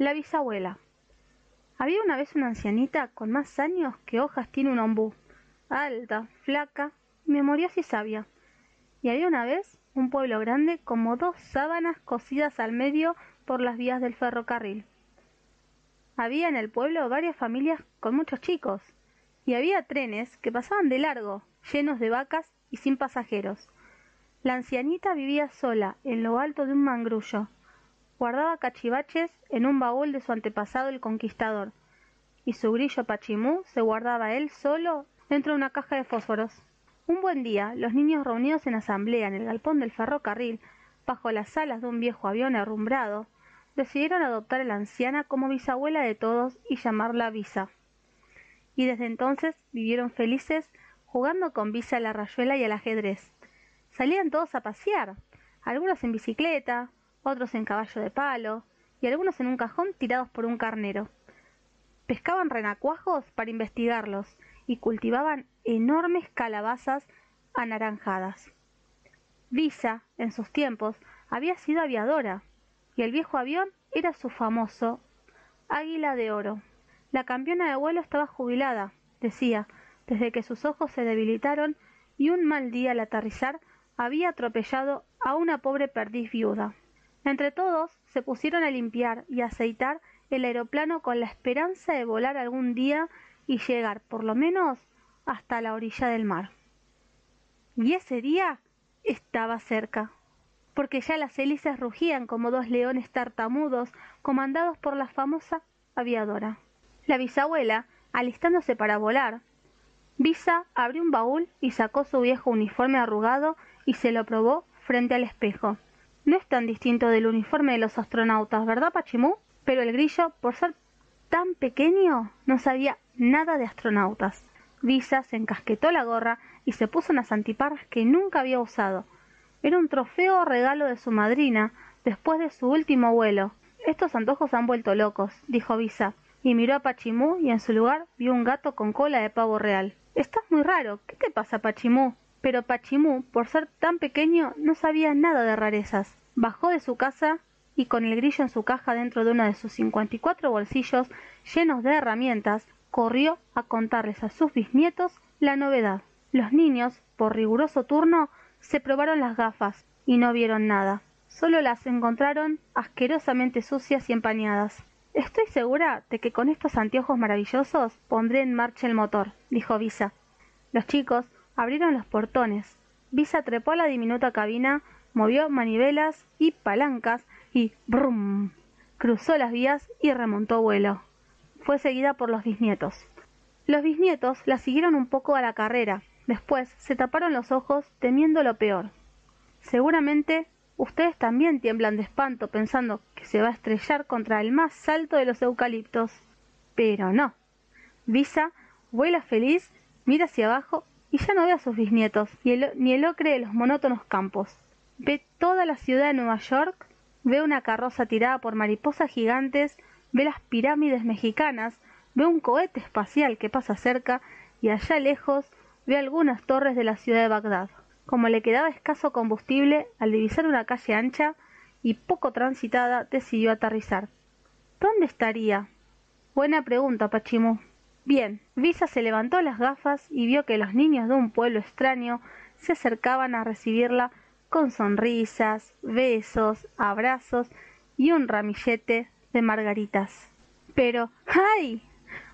La bisabuela. Había una vez una ancianita con más años que hojas tiene un ombú, alta, flaca, memoriosa y sabia. Y había una vez un pueblo grande como dos sábanas cosidas al medio por las vías del ferrocarril. Había en el pueblo varias familias con muchos chicos, y había trenes que pasaban de largo, llenos de vacas y sin pasajeros. La ancianita vivía sola en lo alto de un mangrullo. Guardaba cachivaches en un baúl de su antepasado el conquistador, y su grillo pachimú se guardaba él solo dentro de una caja de fósforos. Un buen día, los niños reunidos en asamblea en el galpón del ferrocarril, bajo las alas de un viejo avión herrumbrado, decidieron adoptar a la anciana como bisabuela de todos y llamarla Visa. Y desde entonces vivieron felices jugando con Visa a la rayuela y al ajedrez. Salían todos a pasear, algunos en bicicleta, otros en caballo de palo, y algunos en un cajón tirados por un carnero. Pescaban renacuajos para investigarlos y cultivaban enormes calabazas anaranjadas. Visa, en sus tiempos, había sido aviadora, y el viejo avión era su famoso Águila de Oro. La campeona de vuelo estaba jubilada, decía, desde que sus ojos se debilitaron y un mal día al aterrizar había atropellado a una pobre perdiz viuda. Entre todos se pusieron a limpiar y aceitar el aeroplano con la esperanza de volar algún día y llegar, por lo menos, hasta la orilla del mar. Y ese día estaba cerca, porque ya las hélices rugían como dos leones tartamudos comandados por la famosa aviadora. La bisabuela, alistándose para volar, Visa abrió un baúl y sacó su viejo uniforme arrugado y se lo probó frente al espejo. No es tan distinto del uniforme de los astronautas, ¿verdad, Pachimú? Pero el grillo, por ser tan pequeño, no sabía nada de astronautas. Visa se encasquetó la gorra y se puso unas antiparras que nunca había usado. Era un trofeo regalo de su madrina después de su último vuelo. Estos antojos han vuelto locos, dijo Visa, y miró a Pachimú y en su lugar vio un gato con cola de pavo real. Estás muy raro. ¿Qué te pasa, Pachimú? Pero Pachimú, por ser tan pequeño, no sabía nada de rarezas. Bajó de su casa y con el grillo en su caja dentro de uno de sus cincuenta y cuatro bolsillos llenos de herramientas, corrió a contarles a sus bisnietos la novedad. Los niños, por riguroso turno, se probaron las gafas y no vieron nada. Solo las encontraron asquerosamente sucias y empañadas. Estoy segura de que con estos anteojos maravillosos pondré en marcha el motor, dijo Visa. Los chicos abrieron los portones. Visa trepó a la diminuta cabina, movió manivelas y palancas y brum cruzó las vías y remontó vuelo. Fue seguida por los bisnietos. Los bisnietos la siguieron un poco a la carrera. Después se taparon los ojos temiendo lo peor. Seguramente ustedes también tiemblan de espanto pensando que se va a estrellar contra el más alto de los eucaliptos. Pero no. Visa vuela feliz, mira hacia abajo y ya no ve a sus bisnietos, ni el ocre de los monótonos campos. Ve toda la ciudad de Nueva York, ve una carroza tirada por mariposas gigantes, ve las pirámides mexicanas, ve un cohete espacial que pasa cerca y allá lejos ve algunas torres de la ciudad de Bagdad. Como le quedaba escaso combustible, al divisar una calle ancha y poco transitada, decidió aterrizar. ¿Dónde estaría? Buena pregunta, Pachimú. Bien, Visa se levantó las gafas y vio que los niños de un pueblo extraño se acercaban a recibirla con sonrisas, besos, abrazos y un ramillete de margaritas. Pero, ¡ay!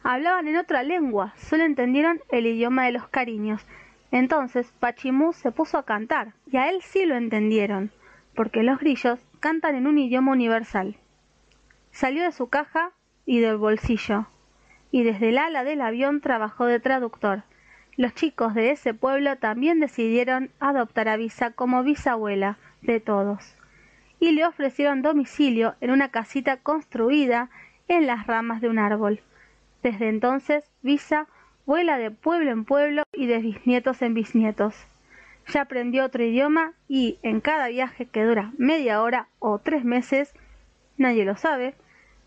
Hablaban en otra lengua, solo entendieron el idioma de los cariños. Entonces Pachimú se puso a cantar, y a él sí lo entendieron, porque los grillos cantan en un idioma universal. Salió de su caja y del bolsillo, y desde el ala del avión trabajó de traductor. Los chicos de ese pueblo también decidieron adoptar a Visa como bisabuela de todos, y le ofrecieron domicilio en una casita construida en las ramas de un árbol. Desde entonces, Visa vuela de pueblo en pueblo y de bisnietos en bisnietos. Ya aprendió otro idioma y en cada viaje que dura media hora o tres meses, nadie lo sabe,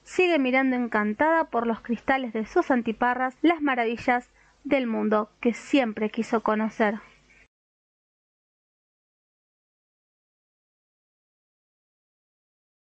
sigue mirando encantada por los cristales de sus antiparras las maravillas del mundo que siempre quiso conocer.